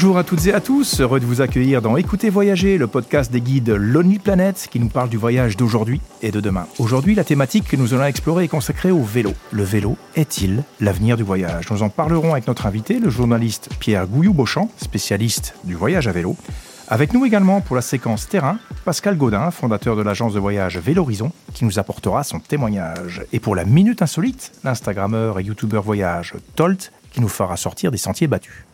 Bonjour à toutes et à tous, heureux de vous accueillir dans Écoutez Voyager, le podcast des guides Lonely Planet qui nous parle du voyage d'aujourd'hui et de demain. Aujourd'hui, la thématique que nous allons explorer est consacrée au vélo. Le vélo est-il l'avenir du voyage? Nous en parlerons avec notre invité, le journaliste Pierre Gouillou-Beauchamp, spécialiste du voyage à vélo. Avec nous également pour la séquence terrain, Pascal Gaudin, fondateur de l'agence de voyage Vélorizon, qui nous apportera son témoignage. Et pour la minute insolite, l'Instagrammeur et YouTuber voyage Tolt, qui nous fera sortir des sentiers battus.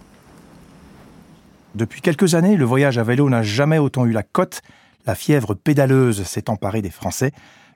Depuis quelques années, le voyage à vélo n'a jamais autant eu la cote. La fièvre pédaleuse s'est emparée des Français.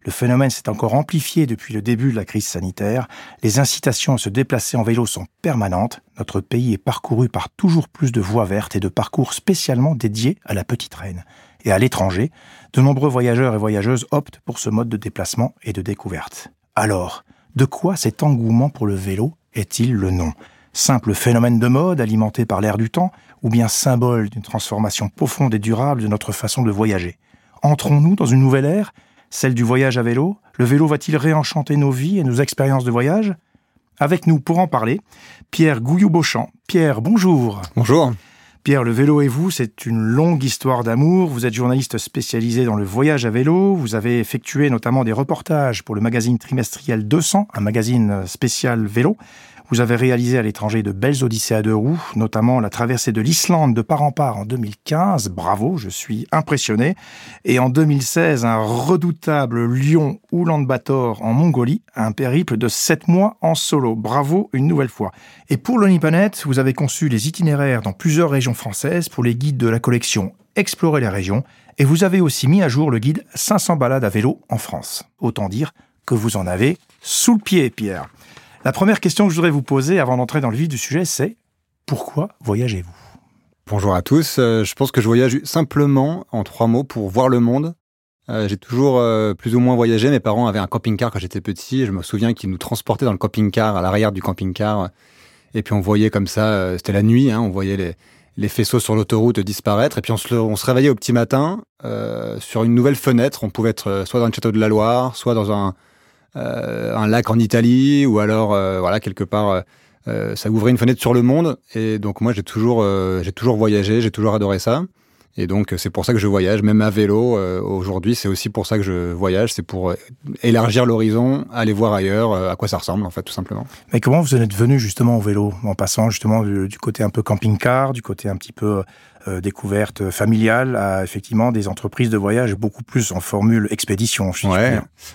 Le phénomène s'est encore amplifié depuis le début de la crise sanitaire. Les incitations à se déplacer en vélo sont permanentes. Notre pays est parcouru par toujours plus de voies vertes et de parcours spécialement dédiés à la petite reine. Et à l'étranger, de nombreux voyageurs et voyageuses optent pour ce mode de déplacement et de découverte. Alors, de quoi cet engouement pour le vélo est-il le nom? Simple phénomène de mode alimenté par l'air du temps, ou bien symbole d'une transformation profonde et durable de notre façon de voyager Entrons-nous dans une nouvelle ère, celle du voyage à vélo Le vélo va-t-il réenchanter nos vies et nos expériences de voyage? Avec nous pour en parler, Pierre Gouillou-Beauchamp. Pierre, bonjour. Bonjour. Pierre, le vélo et vous, c'est une longue histoire d'amour. Vous êtes journaliste spécialisé dans le voyage à vélo. Vous avez effectué notamment des reportages pour le magazine trimestriel 200, un magazine spécial vélo. Vous avez réalisé à l'étranger de belles odyssées à deux roues, notamment la traversée de l'Islande de part en part en 2015. Bravo, je suis impressionné. Et en 2016, un redoutable Lyon-Oulan-Bator en Mongolie, un périple de sept mois en solo. Bravo une nouvelle fois. Et pour l'Onipanet, vous avez conçu les itinéraires dans plusieurs régions françaises pour les guides de la collection Explorer les régions. Et vous avez aussi mis à jour le guide 500 balades à vélo en France. Autant dire que vous en avez sous le pied, Pierre. La première question que je voudrais vous poser avant d'entrer dans le vif du sujet, c'est pourquoi voyagez-vous? Bonjour à tous. Euh, je pense que je voyage simplement en trois mots pour voir le monde. Euh, j'ai toujours euh, plus ou moins voyagé. Mes parents avaient un camping-car quand j'étais petit. Je me souviens qu'ils nous transportaient dans le camping-car, à l'arrière du camping-car. Et puis on voyait comme ça, c'était la nuit, hein, on voyait les, faisceaux sur l'autoroute disparaître. Et puis on se, réveillait au petit matin sur une nouvelle fenêtre. On pouvait être soit dans le château de la Loire, soit dans un, un lac en Italie ou alors euh, voilà quelque part euh, ça ouvrait une fenêtre sur le monde. Et donc moi j'ai toujours j'ai toujours voyagé j'ai toujours adoré ça. Et donc c'est pour ça que je voyage même à vélo aujourd'hui. C'est aussi pour ça que je voyage. C'est pour élargir l'horizon aller voir ailleurs à quoi ça ressemble en fait tout simplement. Mais comment vous en êtes venu justement au vélo? En passant justement du, du côté un peu camping-car du côté un petit peu euh, découverte familiale à effectivement des entreprises de voyage beaucoup plus en formule expédition.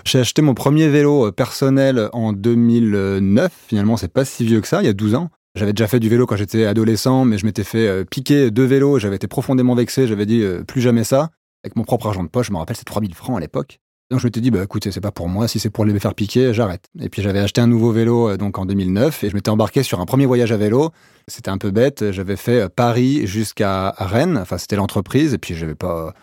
J'ai acheté mon premier vélo euh, personnel en 2009. Finalement, c'est pas si vieux que ça, il y a 12 ans. J'avais déjà fait du vélo quand j'étais adolescent, mais je m'étais fait euh, piquer deux vélos. J'avais été profondément vexé. J'avais dit plus jamais ça. Avec mon propre argent de poche, je me rappelle, c'est 3000 francs à l'époque. Donc je m'étais dit, bah écoutez, c'est pas pour moi, si c'est pour les faire piquer, j'arrête. Et puis j'avais acheté un nouveau vélo euh, donc en 2009 et je m'étais embarqué sur un premier voyage à vélo. C'était un peu bête, j'avais fait euh, Paris jusqu'à Rennes, enfin c'était l'entreprise. Et puis j'avais pas...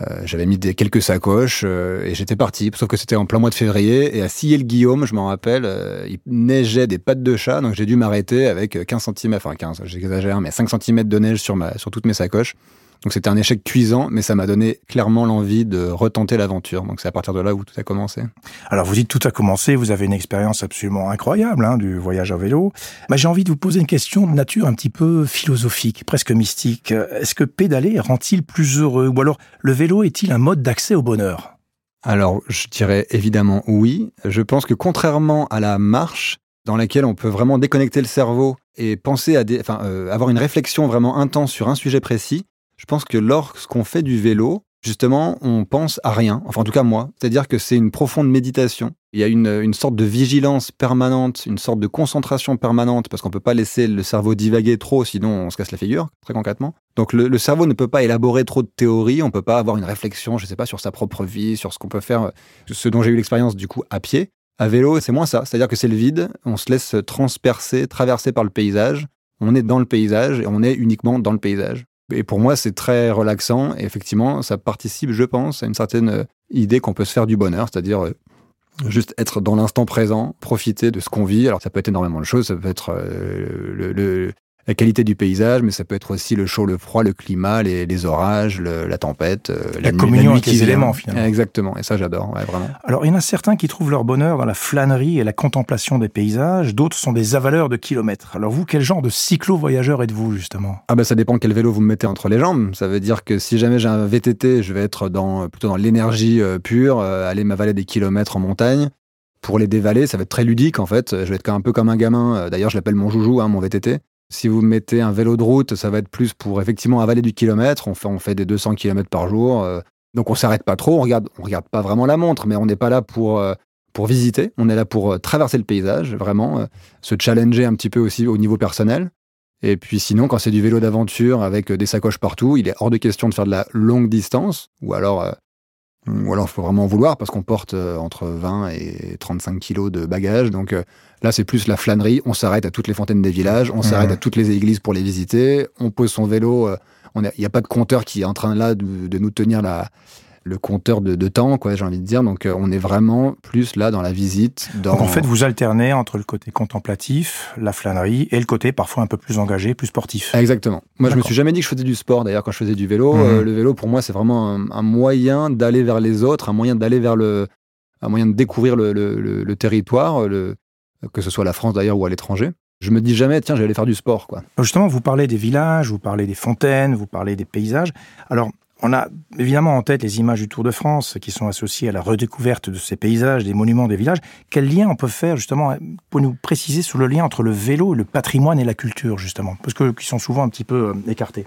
Euh, j'avais mis des, quelques sacoches et j'étais parti, sauf que c'était en plein mois de février. Et à Sillé-le-Guillaume, je m'en rappelle, il neigeait des pattes de chat, donc j'ai dû m'arrêter avec 15 cm, enfin 15, j'exagère, mais 5 cm de neige sur, ma, sur toutes mes sacoches. Donc c'était un échec cuisant, mais ça m'a donné clairement l'envie de retenter l'aventure. Donc c'est à partir de là où tout a commencé. Alors vous dites tout a commencé, vous avez une expérience absolument incroyable hein, du voyage à vélo. Mais j'ai envie de vous poser une question de nature un petit peu philosophique, presque mystique. Est-ce que pédaler rend-il plus heureux? Ou alors le vélo est-il un mode d'accès au bonheur? Alors, je dirais évidemment oui. Je pense que contrairement à la marche, dans laquelle on peut vraiment déconnecter le cerveau et penser à des, enfin, euh, avoir une réflexion vraiment intense sur un sujet précis, je pense que lorsqu'on fait du vélo, justement, on pense à rien. Enfin, en tout cas, moi. C'est-à-dire que c'est une profonde méditation. Il y a une, sorte de vigilance permanente, une sorte de concentration permanente, parce qu'on ne peut pas laisser le cerveau divaguer trop, sinon on se casse la figure, très concrètement. Donc le, cerveau ne peut pas élaborer trop de théories, on ne peut pas avoir une réflexion, je ne sais pas, sur sa propre vie, sur ce qu'on peut faire, ce dont j'ai eu l'expérience du coup à pied. À vélo, c'est moins ça. C'est-à-dire que c'est le vide, on se laisse transpercer, traverser par le paysage, on est dans le paysage et on est uniquement dans le paysage. Et pour moi, c'est très relaxant. Et effectivement, ça participe, je pense, à une certaine euh, idée qu'on peut se faire du bonheur, c'est-à-dire euh, juste être dans l'instant présent, profiter de ce qu'on vit. Alors, ça peut être énormément de choses. Ça peut être euh, le, la qualité du paysage, mais ça peut être aussi le chaud, le froid, le climat, les, orages, la tempête, euh, la, communion avec les éléments finalement. Exactement, et ça j'adore, vraiment. Alors il y en a certains qui trouvent leur bonheur dans la flânerie et la contemplation des paysages, d'autres sont des avaleurs de kilomètres. Alors vous, quel genre de cyclo-voyageur êtes-vous justement? Ah ben ça dépend quel vélo vous me mettez entre les jambes. Ça veut dire que si jamais j'ai un VTT, je vais être dans, plutôt dans l'énergie euh, pure, euh, aller m'avaler des kilomètres en montagne. Pour les dévaler, ça va être très ludique en fait. Je vais être un peu comme un gamin. D'ailleurs, je l'appelle mon joujou, hein, mon VTT. Si vous mettez un vélo de route, ça va être plus pour effectivement avaler du kilomètre. On fait, on fait des 200 km par jour. Euh, donc on s'arrête pas trop. On regarde, on regarde pas vraiment la montre, mais on n'est pas là pour, euh, pour visiter. On est là pour euh, traverser le paysage, vraiment, se challenger un petit peu aussi au niveau personnel. Et puis sinon, quand c'est du vélo d'aventure avec des sacoches partout, il est hors de question de faire de la longue distance. Ou alors, ou alors il faut vraiment en vouloir parce qu'on porte entre 20 et 35 kilos de bagages. Donc Là, c'est plus la flânerie. On s'arrête à toutes les fontaines des villages, on s'arrête à toutes les églises pour les visiter. On pose son vélo. Euh, il n'y a, pas de compteur qui est en train là de, nous tenir la, le compteur de, temps, quoi, j'ai envie de dire. Donc, euh, on est vraiment plus là dans la visite. Dans... Donc, en fait, vous alternez entre le côté contemplatif, la flânerie, et le côté parfois un peu plus engagé, plus sportif. Exactement. Moi, je me suis jamais dit que je faisais du sport. D'ailleurs, quand je faisais du vélo, mhm. euh, le vélo, pour moi, c'est vraiment un, moyen d'aller vers les autres, un moyen d'aller vers le, un moyen de découvrir le, le, le territoire, le, que ce soit la France d'ailleurs ou à l'étranger. Je me dis jamais, tiens, j'allais faire du sport. Quoi. Justement, vous parlez des villages, vous parlez des fontaines, vous parlez des paysages. Alors, on a évidemment en tête les images du Tour de France qui sont associées à la redécouverte de ces paysages, des monuments des villages. Quel lien on peut faire justement pour nous préciser sur le lien entre le vélo, le patrimoine et la culture justement, parce que qui sont souvent un petit peu euh, écartés.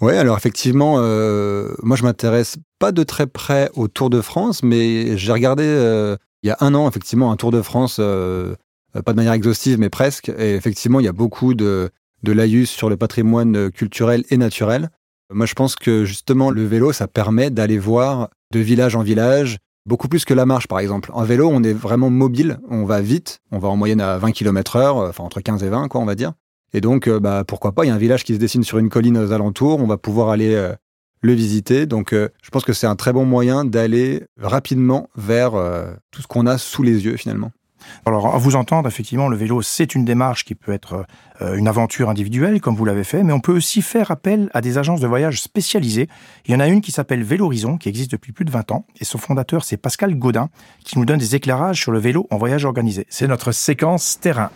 Oui, alors effectivement, euh, moi je m'intéresse pas de très près au Tour de France, mais j'ai regardé euh, il y a un an effectivement un Tour de France pas de manière exhaustive, mais presque. Et effectivement, il y a beaucoup de, de laïus sur le patrimoine culturel et naturel. Moi, je pense que justement, le vélo, ça permet d'aller voir de village en village, beaucoup plus que la marche, par exemple. En vélo, on est vraiment mobile, on va vite, on va en moyenne à 20 km heure, euh, enfin entre 15 et 20, quoi, on va dire. Et donc, bah, pourquoi pas, il y a un village qui se dessine sur une colline aux alentours, on va pouvoir aller le visiter. Donc, je pense que c'est un très bon moyen d'aller rapidement vers tout ce qu'on a sous les yeux, finalement. Alors, à vous entendre, effectivement, le vélo, c'est une démarche qui peut être euh, une aventure individuelle, comme vous l'avez fait, mais on peut aussi faire appel à des agences de voyage spécialisées. Il y en a une qui s'appelle Vélo Horizon, qui existe depuis plus de 20 ans, et son fondateur, c'est Pascal Gaudin, qui nous donne des éclairages sur le vélo en voyage organisé. C'est notre séquence terrain.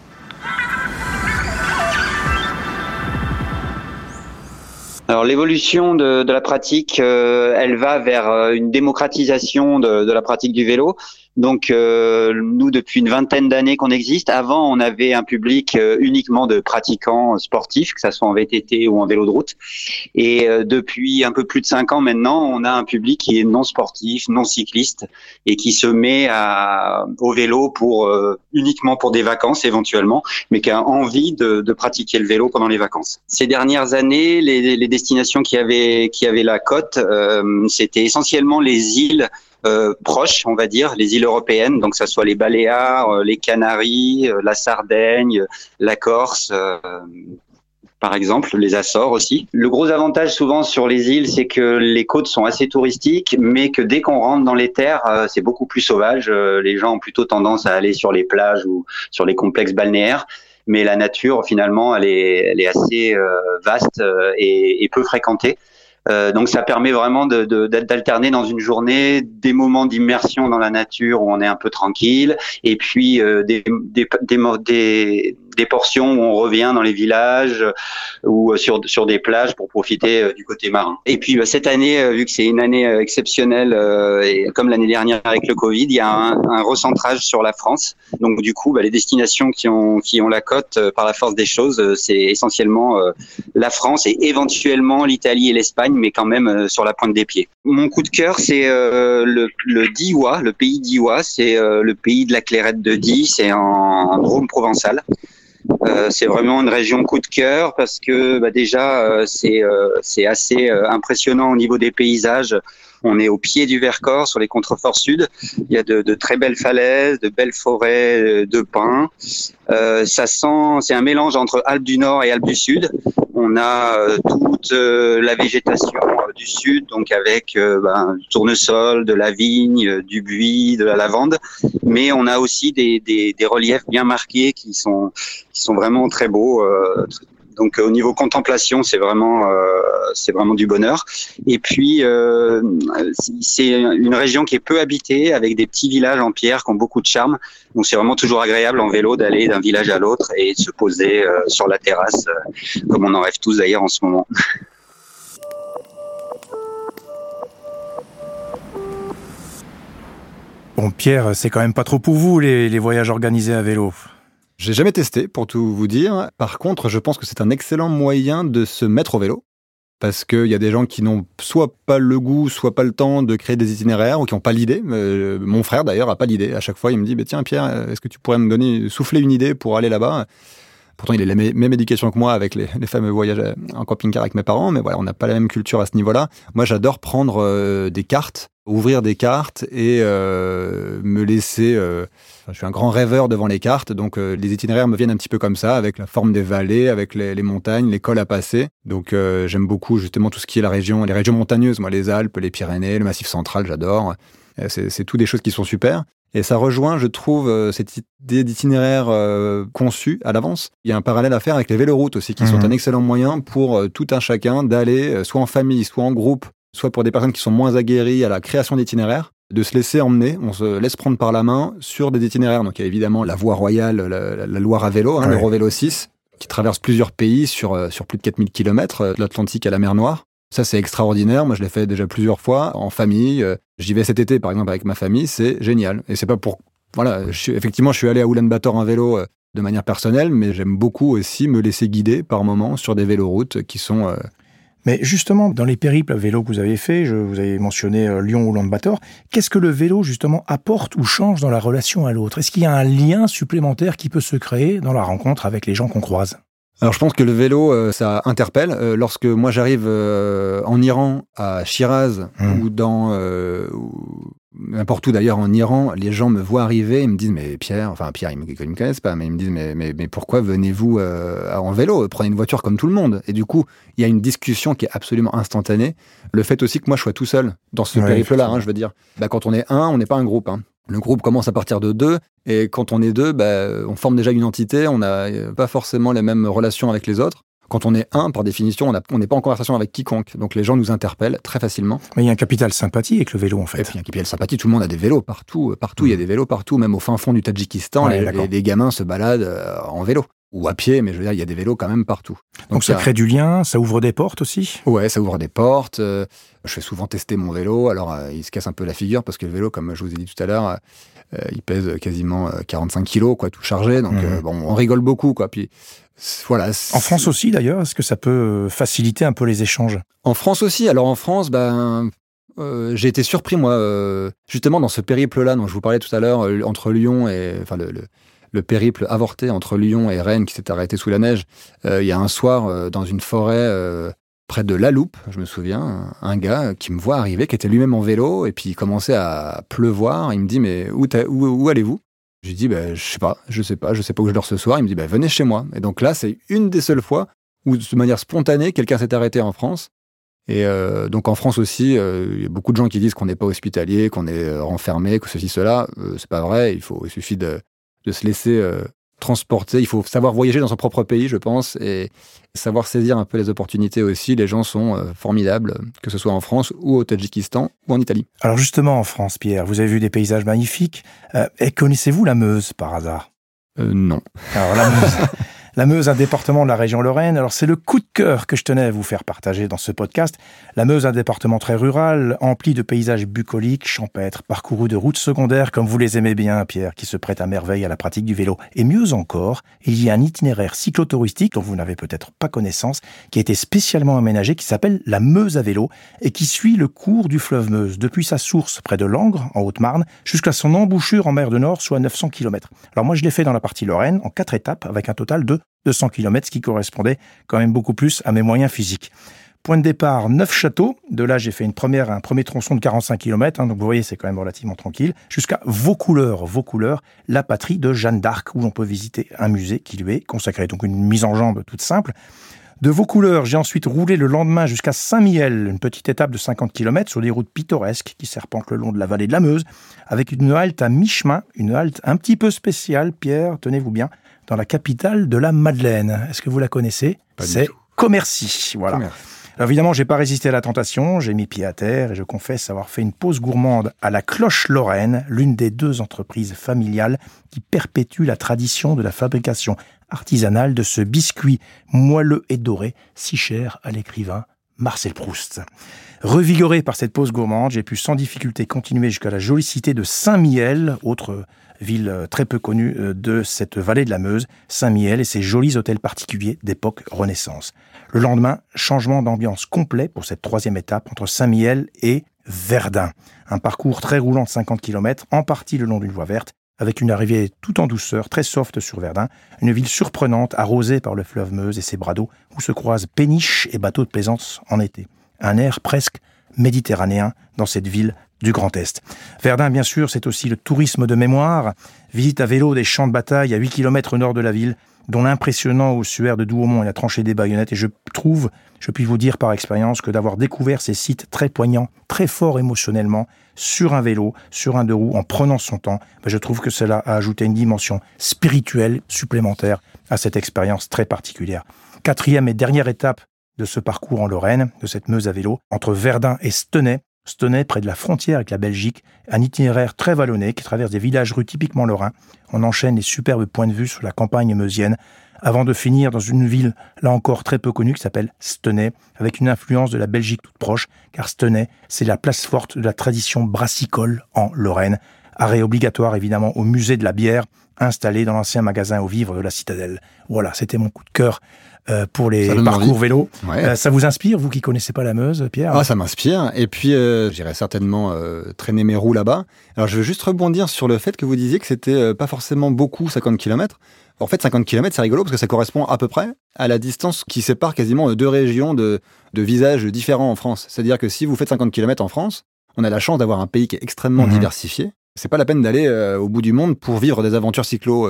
Alors l'évolution de, la pratique, euh, elle va vers euh, une démocratisation de, la pratique du vélo. Donc euh, nous, depuis une vingtaine d'années qu'on existe, avant on avait un public euh, uniquement de pratiquants sportifs, que ce soit en VTT ou en vélo de route. Et euh, depuis un peu plus de cinq ans maintenant, on a un public qui est non sportif, non cycliste, et qui se met à, au vélo pour uniquement pour des vacances éventuellement, mais qui a envie de, de, pratiquer le vélo pendant les vacances. Ces dernières années, les, les destinations qui avaient qui avaient la côte, c'était essentiellement les îles euh, proches, on va dire, les îles européennes, donc ça soit les Baléares, euh, les Canaries, euh, la Sardaigne, la Corse, par exemple, les Açores aussi. Le gros avantage souvent sur les îles, c'est que les côtes sont assez touristiques, mais que dès qu'on rentre dans les terres, c'est beaucoup plus sauvage. les gens ont plutôt tendance à aller sur les plages ou sur les complexes balnéaires mais la nature finalement elle est, assez vaste et, peu fréquentée. Euh, donc ça permet vraiment d'alterner dans une journée des moments d'immersion dans la nature où on est un peu tranquille et puis euh, des, des, des, des portions où on revient dans les villages ou euh, sur, sur des plages pour profiter euh, du côté marin. Et puis bah, cette année, vu que c'est une année exceptionnelle, et comme l'année dernière avec le Covid, il y a un, un recentrage sur la France. Donc du coup, bah, les destinations qui ont, qui ont la cote par la force des choses, c'est essentiellement la France et éventuellement l'Italie et l'Espagne, mais quand même sur la pointe des pieds. Mon coup de cœur, c'est le, le Diwa, le pays d'Iwa, c'est le pays de la clairette de Die, c'est en, Drôme provençal. Euh, c'est vraiment une région coup de cœur parce que bah, déjà euh, c'est euh, c'est assez impressionnant au niveau des paysages. On est au pied du Vercors, sur les contreforts sud. Il y a de, de très belles falaises, de belles forêts de pins. ça sent, c'est un mélange entre Alpes du Nord et Alpes du Sud. On a toute la végétation du sud, donc avec ben, du tournesol, de la vigne, du buis, de la lavande. Mais on a aussi des, reliefs bien marqués qui sont vraiment très beaux, euh, Donc au niveau contemplation, c'est vraiment c'est vraiment du bonheur. Et puis c'est une région qui est peu habitée, avec des petits villages en pierre qui ont beaucoup de charme. Donc c'est vraiment toujours agréable en vélo d'aller d'un village à l'autre et de se poser sur la terrasse, comme on en rêve tous d'ailleurs en ce moment. Bon, Pierre, c'est quand même pas trop pour vous les, voyages organisés à vélo. J'ai jamais testé, pour tout vous dire. Par contre, je pense que c'est un excellent moyen de se mettre au vélo. Parce qu'il y a des gens qui n'ont soit pas le goût, soit pas le temps de créer des itinéraires, ou qui n'ont pas l'idée. Euh, mon frère, d'ailleurs, a pas l'idée. À chaque fois, il me dit, bah, tiens, Pierre, est-ce que tu pourrais me donner, souffler une idée pour aller là-bas? Pourtant, il a la même éducation que moi avec les, fameux voyages en camping-car avec mes parents, mais voilà, on n'a pas la même culture à ce niveau-là. Moi, j'adore prendre euh, des cartes, ouvrir des cartes et euh, me laisser. Euh, je suis un grand rêveur devant les cartes, donc les itinéraires me viennent un petit peu comme ça, avec la forme des vallées, avec les, montagnes, les cols à passer. Donc, j'aime beaucoup justement tout ce qui est la région, les régions montagneuses. Moi, les Alpes, les Pyrénées, le Massif central, j'adore. C'est tout des choses qui sont super. Et ça rejoint, je trouve, euh, cette idée d'itinéraire euh, conçu à l'avance. Il y a un parallèle à faire avec les véloroutes aussi, qui sont mhm. un excellent moyen pour euh, tout un chacun d'aller, soit en famille, soit en groupe, soit pour des personnes qui sont moins aguerries à la création d'itinéraires, de se laisser emmener, on se laisse prendre par la main sur des itinéraires. Donc il y a évidemment la voie royale, la, Loire à vélo, hein, l'Eurovélo 6, qui traverse plusieurs pays sur, sur plus de 4000 km, de l'Atlantique à la mer Noire. Ça, c'est extraordinaire. Moi, je l'ai fait déjà plusieurs fois en famille. Euh, j'y vais cet été, par exemple, avec ma famille. C'est génial. Et c'est pas pour. Voilà, effectivement, je suis allé à Ulaanbaatar en vélo euh, de manière personnelle, mais j'aime beaucoup aussi me laisser guider par moments sur des véloroutes qui sont. Euh, mais justement, dans les périples à vélo que vous avez fait, je, vous avez mentionné Lyon ou Ulaanbaatar, qu'est-ce que le vélo justement apporte ou change dans la relation à l'autre? Est-ce qu'il y a un lien supplémentaire qui peut se créer dans la rencontre avec les gens qu'on croise? Alors je pense que le vélo, euh, ça interpelle. Euh, lorsque moi j'arrive euh, en Iran, à Shiraz, hmm. ou dans n'importe où d'ailleurs en Iran, les gens me voient arriver, ils me disent mais Pierre, enfin Pierre, ils me, me connaissent pas, mais ils me disent mais mais, mais pourquoi venez-vous en vélo? Prenez une voiture comme tout le monde. Et du coup, il y a une discussion qui est absolument instantanée. Le fait aussi que moi je sois tout seul dans ce périple-là, hein, je veux dire, bah, quand on est un, on n'est pas un groupe. Hein. Le groupe commence à partir de deux, et quand on est deux, bah, on forme déjà une entité, on n'a pas forcément les mêmes relations avec les autres. Quand on est un, par définition, on n'est pas en conversation avec quiconque. Donc les gens nous interpellent très facilement. Mais il y a un capital sympathie avec le vélo, en fait. il y a un capital sympathie. Tout le monde a des vélos partout. Partout, il y a mmh. des vélos partout. Même au fin fond du Tadjikistan, les, gamins se baladent euh, en vélo ou à pied, mais je veux dire, il y a des vélos quand même partout. Donc, ça crée du lien, ça ouvre des portes aussi? Ouais, ça ouvre des portes. Euh, je fais souvent tester mon vélo, alors euh, il se casse un peu la figure parce que le vélo, comme je vous ai dit tout à l'heure, euh, il pèse quasiment 45 kilos, quoi, tout chargé. Donc mmh. bon, on rigole beaucoup, quoi. Puis voilà. En France aussi, d'ailleurs, est-ce que ça peut faciliter un peu les échanges? En France aussi. Alors en France, ben, j'ai été surpris, moi, justement, dans ce périple-là dont je vous parlais tout à l'heure, entre Lyon et. Enfin, le, le périple avorté entre Lyon et Rennes qui s'est arrêté sous la neige. Euh, il y a un soir, euh, dans une forêt euh, près de La Loupe, je me souviens, un gars qui me voit arriver, qui était lui-même en vélo, et puis il commençait à pleuvoir. Il me dit, mais où, où, allez-vous? Je lui dis, ben, je sais pas, je sais pas, je sais pas où je dors ce soir. Il me dit, ben, venez chez moi. Et donc là, c'est une des seules fois où, de manière spontanée, quelqu'un s'est arrêté en France. Et donc en France aussi, il y a beaucoup de gens qui disent qu'on n'est pas hospitalier, qu'on est renfermé, que ceci, cela. c'est pas vrai. Il, faut, il suffit de, de se laisser euh, transporter. Il faut savoir voyager dans son propre pays, je pense, et savoir saisir un peu les opportunités aussi. Les gens sont euh, formidables, que ce soit en France ou au Tadjikistan ou en Italie. Alors justement en France, Pierre, vous avez vu des paysages magnifiques. Euh, et connaissez-vous la Meuse par hasard? Non. Alors la Meuse. La Meuse, un département de la région Lorraine. Alors c'est le coup de cœur que je tenais à vous faire partager dans ce podcast. La Meuse, un département très rural, empli de paysages bucoliques, champêtres, parcourus de routes secondaires comme vous les aimez bien, Pierre, qui se prêtent à merveille à la pratique du vélo. Et mieux encore, il y a un itinéraire cyclotouristique dont vous n'avez peut-être pas connaissance, qui a été spécialement aménagé, qui s'appelle la Meuse à vélo et qui suit le cours du fleuve Meuse depuis sa source près de Langres, en Haute-Marne, jusqu'à son embouchure en mer de Nord, soit 900 km. Alors moi, je l'ai fait dans la partie Lorraine en quatre étapes avec un total de 200 km, ce qui correspondait quand même beaucoup plus à mes moyens physiques. Point de départ, neuf châteaux. De là, j'ai fait une première, un premier tronçon de 45 km. Hein, donc, vous voyez, c'est quand même relativement tranquille. Jusqu'à Vos couleurs, Vos couleurs, la patrie de Jeanne d'Arc, où l'on peut visiter un musée qui lui est consacré. Donc, une mise en jambe toute simple. De Vos couleurs, j'ai ensuite roulé le lendemain jusqu'à Saint-Miel, une petite étape de 50 km sur des routes pittoresques qui serpentent le long de la vallée de la Meuse, avec une halte à mi-chemin, une halte un petit peu spéciale, Pierre, tenez-vous bien, dans la capitale de la Madeleine. Est-ce que vous la connaissez C'est Commercy. Voilà. Alors évidemment, j'ai pas résisté à la tentation, j'ai mis pied à terre et je confesse avoir fait une pause gourmande à la Cloche Lorraine, l'une des deux entreprises familiales qui perpétuent la tradition de la fabrication artisanale de ce biscuit moelleux et doré si cher à l'écrivain Marcel Proust. Revigoré par cette pause gourmande, j'ai pu sans difficulté continuer jusqu'à la jolie cité de Saint-Miel, autre ville euh, très peu connue euh, de cette vallée de la Meuse, Saint-Miel et ses jolis hôtels particuliers d'époque Renaissance. Le lendemain, changement d'ambiance complet pour cette troisième étape entre Saint-Miel et Verdun. Un parcours très roulant de 50 km, en partie le long d'une voie verte, avec une arrivée tout en douceur, très soft sur Verdun, une ville surprenante arrosée par le fleuve Meuse et ses bras d'eau où se croisent péniches et bateaux de plaisance en été. Un air presque méditerranéen dans cette ville du Grand Est. Verdun, bien sûr, c'est aussi le tourisme de mémoire. Visite à vélo des champs de bataille à 8 km au nord de la ville, dont l'impressionnant ossuaire de Douaumont et la tranchée des baïonnettes. Et je trouve, je puis vous dire par expérience, que d'avoir découvert ces sites très poignants, très forts émotionnellement, sur un vélo, sur un deux roues, en prenant son temps, ben, je trouve que cela a ajouté une dimension spirituelle supplémentaire à cette expérience très particulière. Quatrième et dernière étape de ce parcours en Lorraine, de cette Meuse à vélo, entre Verdun et Stenay, Stenay, près de la frontière avec la Belgique, un itinéraire très vallonné qui traverse des villages rues typiquement lorrains. On enchaîne les superbes points de vue sur la campagne meusienne, avant de finir dans une ville, là encore très peu connue, qui s'appelle Stenay, avec une influence de la Belgique toute proche, car Stenay, c'est la place forte de la tradition brassicole en Lorraine. Arrêt obligatoire évidemment au musée de la bière, installé dans l'ancien magasin aux vivres de la Citadelle. Voilà, c'était mon coup de cœur euh, pour les parcours vélo. Euh, ça vous inspire, vous qui connaissez pas la Meuse, Pierre Ah, ça m'inspire. Et puis, euh, j'irai certainement traîner mes roues là-bas. Alors, je veux juste rebondir sur le fait que vous disiez que c'était pas forcément beaucoup 50 km. En fait, 50 km, c'est rigolo parce que ça correspond à peu près à la distance qui sépare quasiment deux régions de, de visages différents en France. C'est-à-dire que si vous faites 50 km en France, on a la chance d'avoir un pays qui est extrêmement mhm. diversifié. C'est pas la peine d'aller au bout du monde pour vivre des aventures cyclo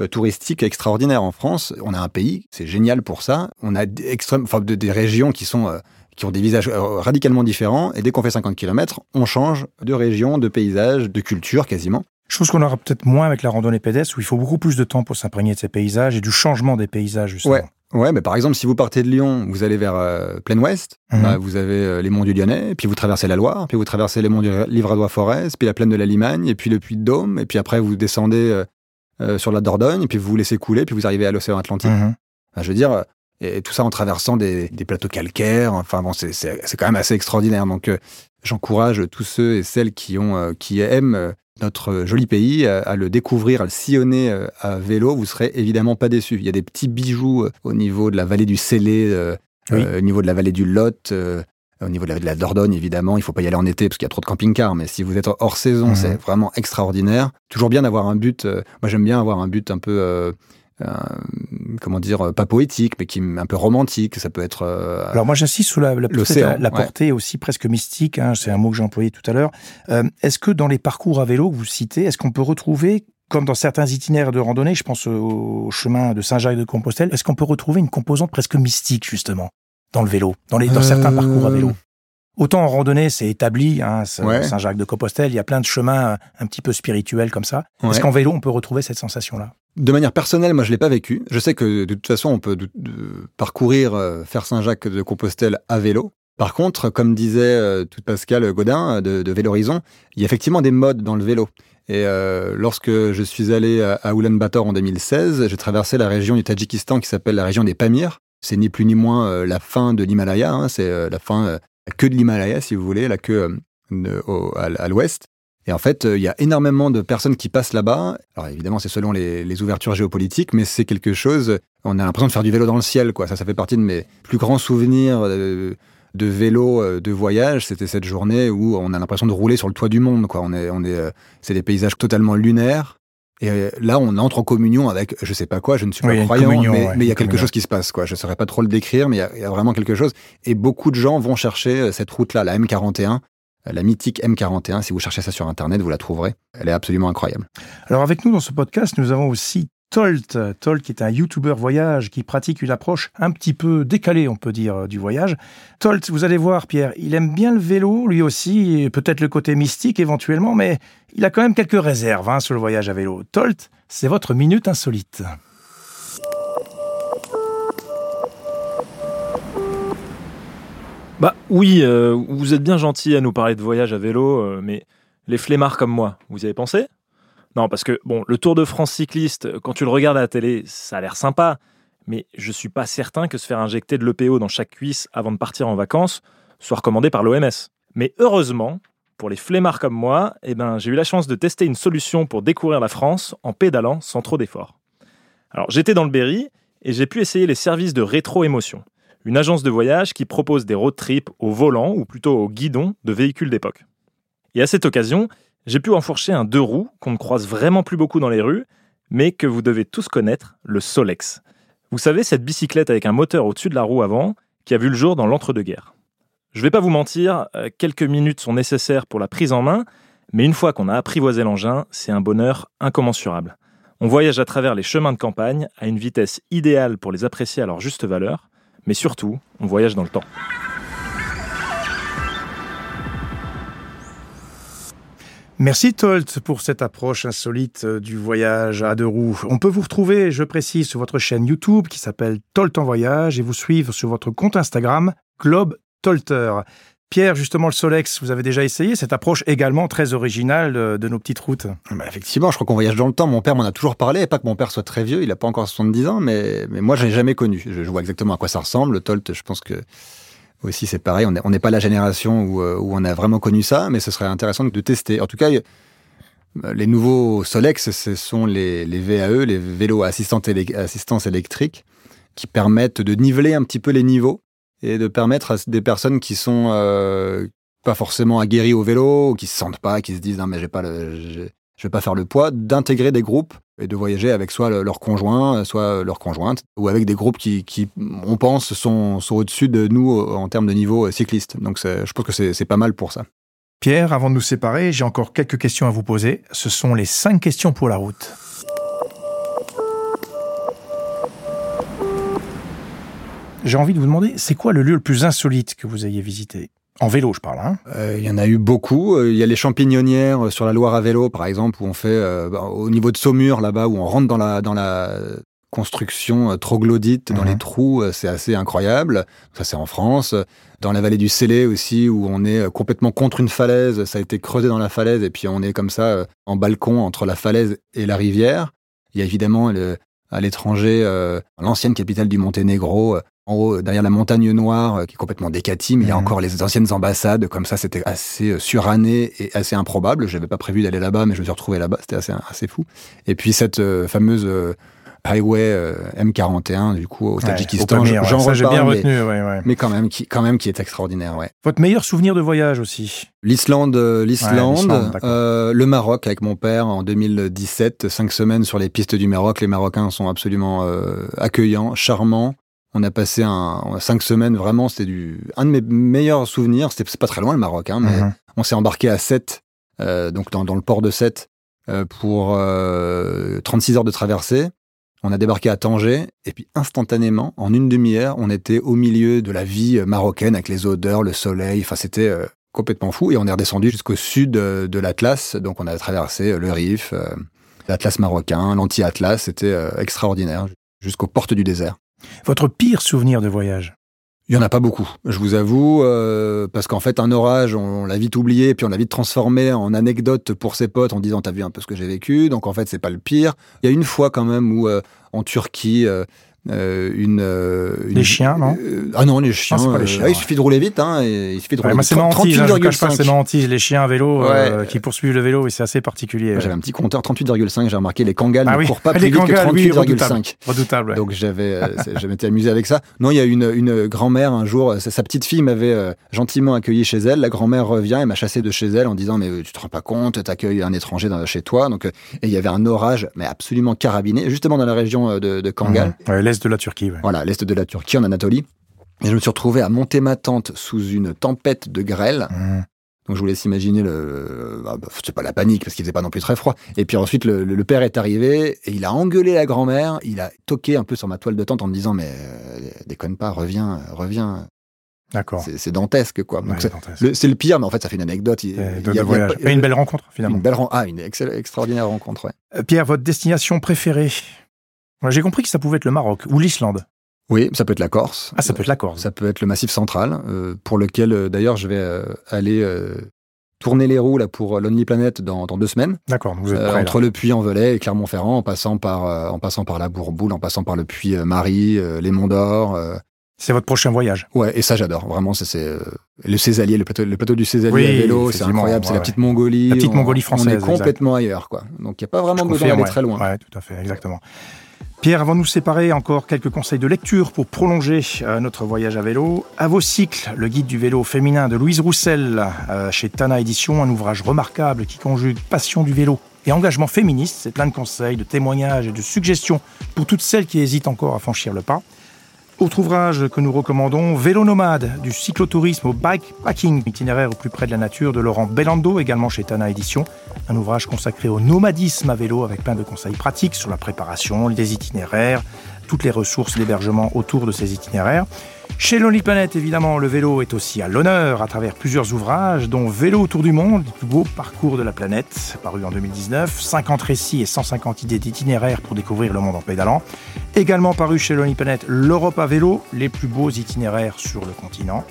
euh, touristique extraordinaire en France. On a un pays, c'est génial pour ça. On a des, extrêmes, enfin, des régions qui sont euh, qui ont des visages euh, radicalement différents. Et dès qu'on fait 50 km, on change de région, de paysage, de culture quasiment. Chose qu'on aura peut-être moins avec la randonnée pédestre, où il faut beaucoup plus de temps pour s'imprégner de ces paysages et du changement des paysages, justement. Ouais. Ouais, mais par exemple, si vous partez de Lyon, vous allez vers euh, Plein Ouest, mhm. bah, vous avez les monts du Lyonnais, puis vous traversez la Loire, puis vous traversez les monts du Livradois-Forez, puis la plaine de la Limagne, et puis le Puy de Dôme, et puis après vous descendez euh, sur la Dordogne, et puis vous vous laissez couler, puis vous arrivez à l'océan Atlantique. Mhm. je veux dire, et tout ça en traversant des, plateaux calcaires. Enfin bon, c'est quand même assez extraordinaire. Donc, euh, j'encourage tous ceux et celles qui ont, euh, qui aiment notre joli pays à le découvrir, à le sillonner à vélo. Vous serez évidemment pas déçus. Il y a des petits bijoux au niveau de la vallée du Célé, au niveau de la vallée du Lot. Au niveau de la, Dordogne, évidemment, il faut pas y aller en été parce qu'il y a trop de camping-cars. Mais si vous êtes hors saison, mhm. c'est vraiment extraordinaire. Toujours bien d'avoir un but. Euh, moi, j'aime bien avoir un but un peu, euh, euh, comment dire, pas poétique, mais qui un peu romantique. Ça peut être. Alors moi, j'insiste sur la, la, la portée aussi presque mystique. Hein, c'est un mot que j'ai employé tout à l'heure. est-ce que dans les parcours à vélo que vous citez, est-ce qu'on peut retrouver comme dans certains itinéraires de randonnée, je pense au chemin de Saint-Jacques de Compostelle, est-ce qu'on peut retrouver une composante presque mystique justement dans le vélo, dans, les, dans certains parcours à vélo? Euh. Autant en randonnée, c'est établi, hein, Saint-Jacques-de-Compostelle, il y a plein de chemins un petit peu spirituels comme ça. Est-ce qu'en vélo, on peut retrouver cette sensation-là? De manière personnelle, moi, je l'ai pas vécu. Je sais que de toute façon, on peut parcourir, euh, faire Saint-Jacques-de-Compostelle à vélo. Par contre, comme disait euh, tout Pascal Godin de, de Vélorizon, il y a effectivement des modes dans le vélo. Et lorsque je suis allé à, à Ulaanbaatar en 2016, j'ai traversé la région du Tadjikistan qui s'appelle la région des Pamirs. C'est ni plus ni moins euh, la fin de l'Himalaya, hein, c'est euh, la fin, euh, la queue de l'Himalaya, si vous voulez, la queue à, l'ouest. Et en fait, il y a énormément de personnes qui passent là-bas. Alors évidemment, c'est selon les, ouvertures géopolitiques, mais c'est quelque chose. On a l'impression de faire du vélo dans le ciel, quoi. Ça, ça fait partie de mes plus grands souvenirs de, vélo, de voyage. C'était cette journée où on a l'impression de rouler sur le toit du monde, quoi. On est, on est, c'est des paysages totalement lunaires. Et euh, là, on entre en communion avec, je sais pas quoi, je ne suis pas croyant, mais, il y a quelque chose qui se passe, quoi. Je saurais pas trop le décrire, mais il y, a, vraiment quelque chose. Et beaucoup de gens vont chercher euh, cette route-là, la M41, euh, la mythique M41. Si vous cherchez ça sur Internet, vous la trouverez. Elle est absolument incroyable. Alors, avec nous dans ce podcast, nous avons aussi Tolt. Tolt qui est un YouTuber voyage qui pratique une approche un petit peu décalée, on peut dire, du voyage. Tolt, vous allez voir, Pierre, il aime bien le vélo, lui aussi, peut-être le côté mystique éventuellement, mais il a quand même quelques réserves hein, sur le voyage à vélo. Tolt, c'est votre minute insolite. Bah oui, euh, vous êtes bien gentil à nous parler de voyage à vélo, euh, mais les flemmards comme moi, vous y avez pensé? Non, parce que bon, le Tour de France cycliste, quand tu le regardes à la télé, ça a l'air sympa, mais je suis pas certain que se faire injecter de l'EPO dans chaque cuisse avant de partir en vacances soit recommandé par l'OMS. Mais heureusement, pour les flemmards comme moi, eh ben, j'ai eu la chance de tester une solution pour découvrir la France en pédalant sans trop d'efforts. Alors j'étais dans le Berry et j'ai pu essayer les services de Rétro Émotion, une agence de voyage qui propose des road trips au volant ou plutôt au guidon de véhicules d'époque. Et à cette occasion, j'ai pu enfourcher un deux roues qu'on ne croise vraiment plus beaucoup dans les rues, mais que vous devez tous connaître, le Solex. Vous savez, cette bicyclette avec un moteur au-dessus de la roue avant qui a vu le jour dans l'entre-deux-guerres. Je vais pas vous mentir, euh, quelques minutes sont nécessaires pour la prise en main, mais une fois qu'on a apprivoisé l'engin, c'est un bonheur incommensurable. On voyage à travers les chemins de campagne à une vitesse idéale pour les apprécier à leur juste valeur, mais surtout, on voyage dans le temps. Merci Tolt pour cette approche insolite euh, du voyage à deux roues. On peut vous retrouver, je précise, sur votre chaîne YouTube qui s'appelle Tolt en voyage et vous suivre sur votre compte Instagram Globe Tolter. Pierre, justement, le Solex, vous avez déjà essayé cette approche également très originale de, de nos petites routes bah Effectivement, je crois qu'on voyage dans le temps. Mon père m'en a toujours parlé, pas que mon père soit très vieux, il n'a pas encore 70 ans, mais, moi, je l'ai jamais connu. Je, vois exactement à quoi ça ressemble. Le Tolt, je pense que aussi c'est pareil. On n'est pas la génération où, euh, où, on a vraiment connu ça, mais ce serait intéressant de tester. En tout cas, les nouveaux Solex, ce sont les, VAE, les vélos à assistance électrique, qui permettent de niveler un petit peu les niveaux et de permettre à des personnes qui sont euh, pas forcément aguerries au vélo, qui se sentent pas, qui se disent non mais j'ai pas le, je vais pas faire le poids, d'intégrer des groupes et de voyager avec soit leur conjoint, soit leur conjointe, ou avec des groupes qui, on pense, sont, sont au-dessus de nous en termes de niveau cycliste. Donc je pense que c'est pas mal pour ça. Pierre, avant de nous séparer, j'ai encore quelques questions à vous poser. Ce sont les cinq questions pour la route. J'ai envie de vous demander, c'est quoi le lieu le plus insolite que vous ayez visité? En vélo, je parle. Hein euh, il y en a eu beaucoup. Euh, il y a les champignonnières euh, sur la Loire à vélo, par exemple, où on fait bah, au niveau de Saumur, là-bas, où on rentre dans la dans la construction troglodyte, dans les mhm. trous. C'est assez incroyable. Ça, c'est en France. Dans la vallée du Célé aussi, où on est complètement contre une falaise. Ça a été creusé dans la falaise, et puis on est comme ça en balcon entre la falaise et la rivière. Il y a évidemment le, à l'étranger, l'ancienne capitale du Monténégro, en haut, derrière la montagne noire, euh, qui est complètement décatie, mais il y a mhm. encore les anciennes ambassades, comme ça, c'était assez euh, suranné et assez improbable. Je n'avais pas prévu d'aller là-bas, mais je me suis retrouvé là-bas, c'était assez, assez fou. Et puis cette euh, fameuse highway M41, du coup, au Tadjikistan, j'en reparle, bien retenu, mais, ouais, ouais. mais quand même, qui, quand même, qui est extraordinaire, ouais. Votre meilleur souvenir de voyage aussi L'Islande, l'Islande, euh, le Maroc avec mon père en 2017, cinq semaines sur les pistes du Maroc. Les Marocains sont absolument accueillants, charmants. On a passé un, cinq semaines vraiment, c'était du un de mes meilleurs souvenirs. C'était pas très loin le Maroc, hein, mais mhm. on s'est embarqué à 7, euh, donc dans, le port de 7 euh, pour 36 euh, heures de traversée. On a débarqué à Tanger et puis instantanément, en une demi-heure, on était au milieu de la vie marocaine avec les odeurs, le soleil. Enfin, c'était complètement fou et on est redescendu jusqu'au sud de l'Atlas. Donc, on a traversé le Rif, l'Atlas marocain, l'anti-Atlas. C'était extraordinaire jusqu'aux portes du désert. Votre pire souvenir de voyage? Il y en a pas beaucoup, je vous avoue, euh, parce qu'en fait un orage, on, l'a vite oublié, puis on l'a vite transformé en anecdote pour ses potes en disant t'as vu un peu ce que j'ai vécu, donc en fait c'est pas le pire. Il y a une fois quand même où euh, en Turquie, euh, euh, une, euh, Les chiens, non euh, Ah non, les chiens. pas les chiens il suffit de rouler vite. Hein, et il suffit de rouler ouais, vite. C'est hein, c'est les chiens à vélo qui poursuivent le vélo et c'est assez particulier. J'avais un petit compteur 38,5. J'ai remarqué les Kangals ah, ne courent pas plus vite que 38,5. redoutable. Donc j'avais, je m'étais amusé avec ça. Non, il y a une, une grand-mère un jour. Sa, petite fille m'avait gentiment accueilli chez elle. La grand-mère revient et m'a chassé de chez elle en disant mais tu te rends pas compte, t'accueilles un étranger chez toi. Donc et il y avait un orage mais absolument carabiné justement dans la région de, de Kangal l'est de la Turquie. Voilà, l'est de la Turquie, en Anatolie. Et je me suis retrouvé à monter ma tente sous une tempête de grêle. Mmh. Donc je vous laisse imaginer le, ah, bah, c'est pas la panique parce qu'il faisait pas non plus très froid. Et puis ensuite le, père est arrivé et il a engueulé la grand-mère, il a toqué un peu sur ma toile de tente en me disant mais euh, déconne pas, reviens, reviens. D'accord. C'est dantesque quoi. c'est le pire, mais en fait ça fait une anecdote. Il, y a, une belle rencontre finalement. Une belle ah une extraordinaire rencontre. Ouais. Euh, Pierre, votre destination préférée? J'ai compris que ça pouvait être le Maroc ou l'Islande. Oui, ça peut être la Corse. Ah, ça peut être la Corse. Ça peut être le Massif central, euh, pour lequel euh, d'ailleurs je vais euh, aller tourner les roues là pour Lonely Planet dans, dans deux semaines. D'accord. Vous êtes entre le Puy-en-Velay et Clermont-Ferrand, en passant par en passant par la Bourboule, en passant par le Puy-Marie, les Monts d'Or. c'est votre prochain voyage. Ouais, et ça j'adore. Vraiment, c'est le Césalier, le plateau, le plateau du Césalier à vélo, c'est incroyable. c'est la petite Mongolie. La petite Mongolie française. On est complètement ailleurs, quoi. Donc il n'y a pas vraiment besoin d'aller très loin. Ouais, tout à fait, exactement. Pierre, avant de nous séparer, encore quelques conseils de lecture pour prolonger euh, notre voyage à vélo. À vos cycles, le guide du vélo féminin de Louise Roussel, euh, chez Tana Édition, un ouvrage remarquable qui conjugue passion du vélo et engagement féministe. C'est plein de conseils, de témoignages et de suggestions pour toutes celles qui hésitent encore à franchir le pas. Autre ouvrage que nous recommandons, Vélo nomade, du cyclotourisme au bikepacking, itinéraire au plus près de la nature de Laurent Bellando, également chez Tana Édition. Un ouvrage consacré au nomadisme à vélo avec plein de conseils pratiques sur la préparation, des itinéraires, toutes les ressources d'hébergement autour de ces itinéraires. Chez Lonely Planet, évidemment, le vélo est aussi à l'honneur à travers plusieurs ouvrages, dont Vélo autour du monde, le plus beau parcours de la planète, paru en 2019, 50 récits et 150 idées d'itinéraires pour découvrir le monde en pédalant. Également paru chez Lonely Planet, L'Europe à vélo, les plus beaux itinéraires sur le continent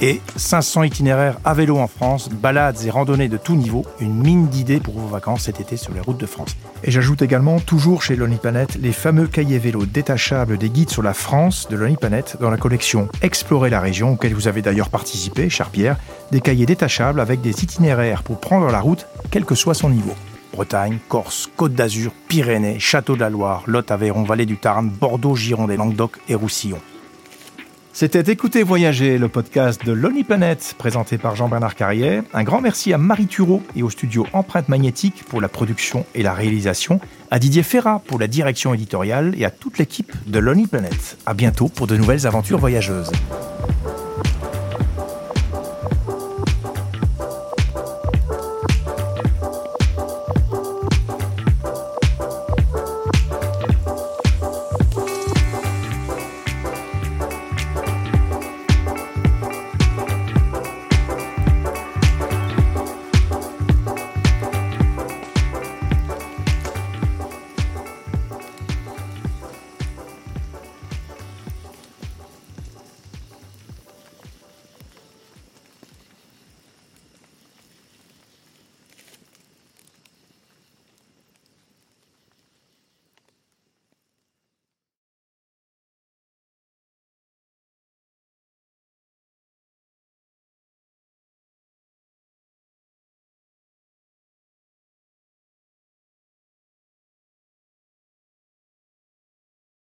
et 500 itinéraires à vélo en France, balades et randonnées de tout niveau, une mine d'idées pour vos vacances cet été sur les routes de France. Et j'ajoute également, toujours chez Lonely Planet, les fameux cahiers vélo détachables des guides sur la France de Lonely Planet dans la collection Explorer la région, auquel vous avez d'ailleurs participé, cher Pierre, des cahiers détachables avec des itinéraires pour prendre la route, quel que soit son niveau. Bretagne, Corse, Côte d'Azur, Pyrénées, Château de la Loire, Lot, Aveyron, Vallée du Tarn, Bordeaux, Gironde et Languedoc et Roussillon. C'était Écoutez Voyager, le podcast de Lonely Planet, présenté par Jean-Bernard Carrière. Un grand merci à Marie Thureau et au studio Empreinte Magnétique pour la production et la réalisation, à Didier Ferrat pour la direction éditoriale et à toute l'équipe de Lonely Planet. À bientôt pour de nouvelles aventures voyageuses.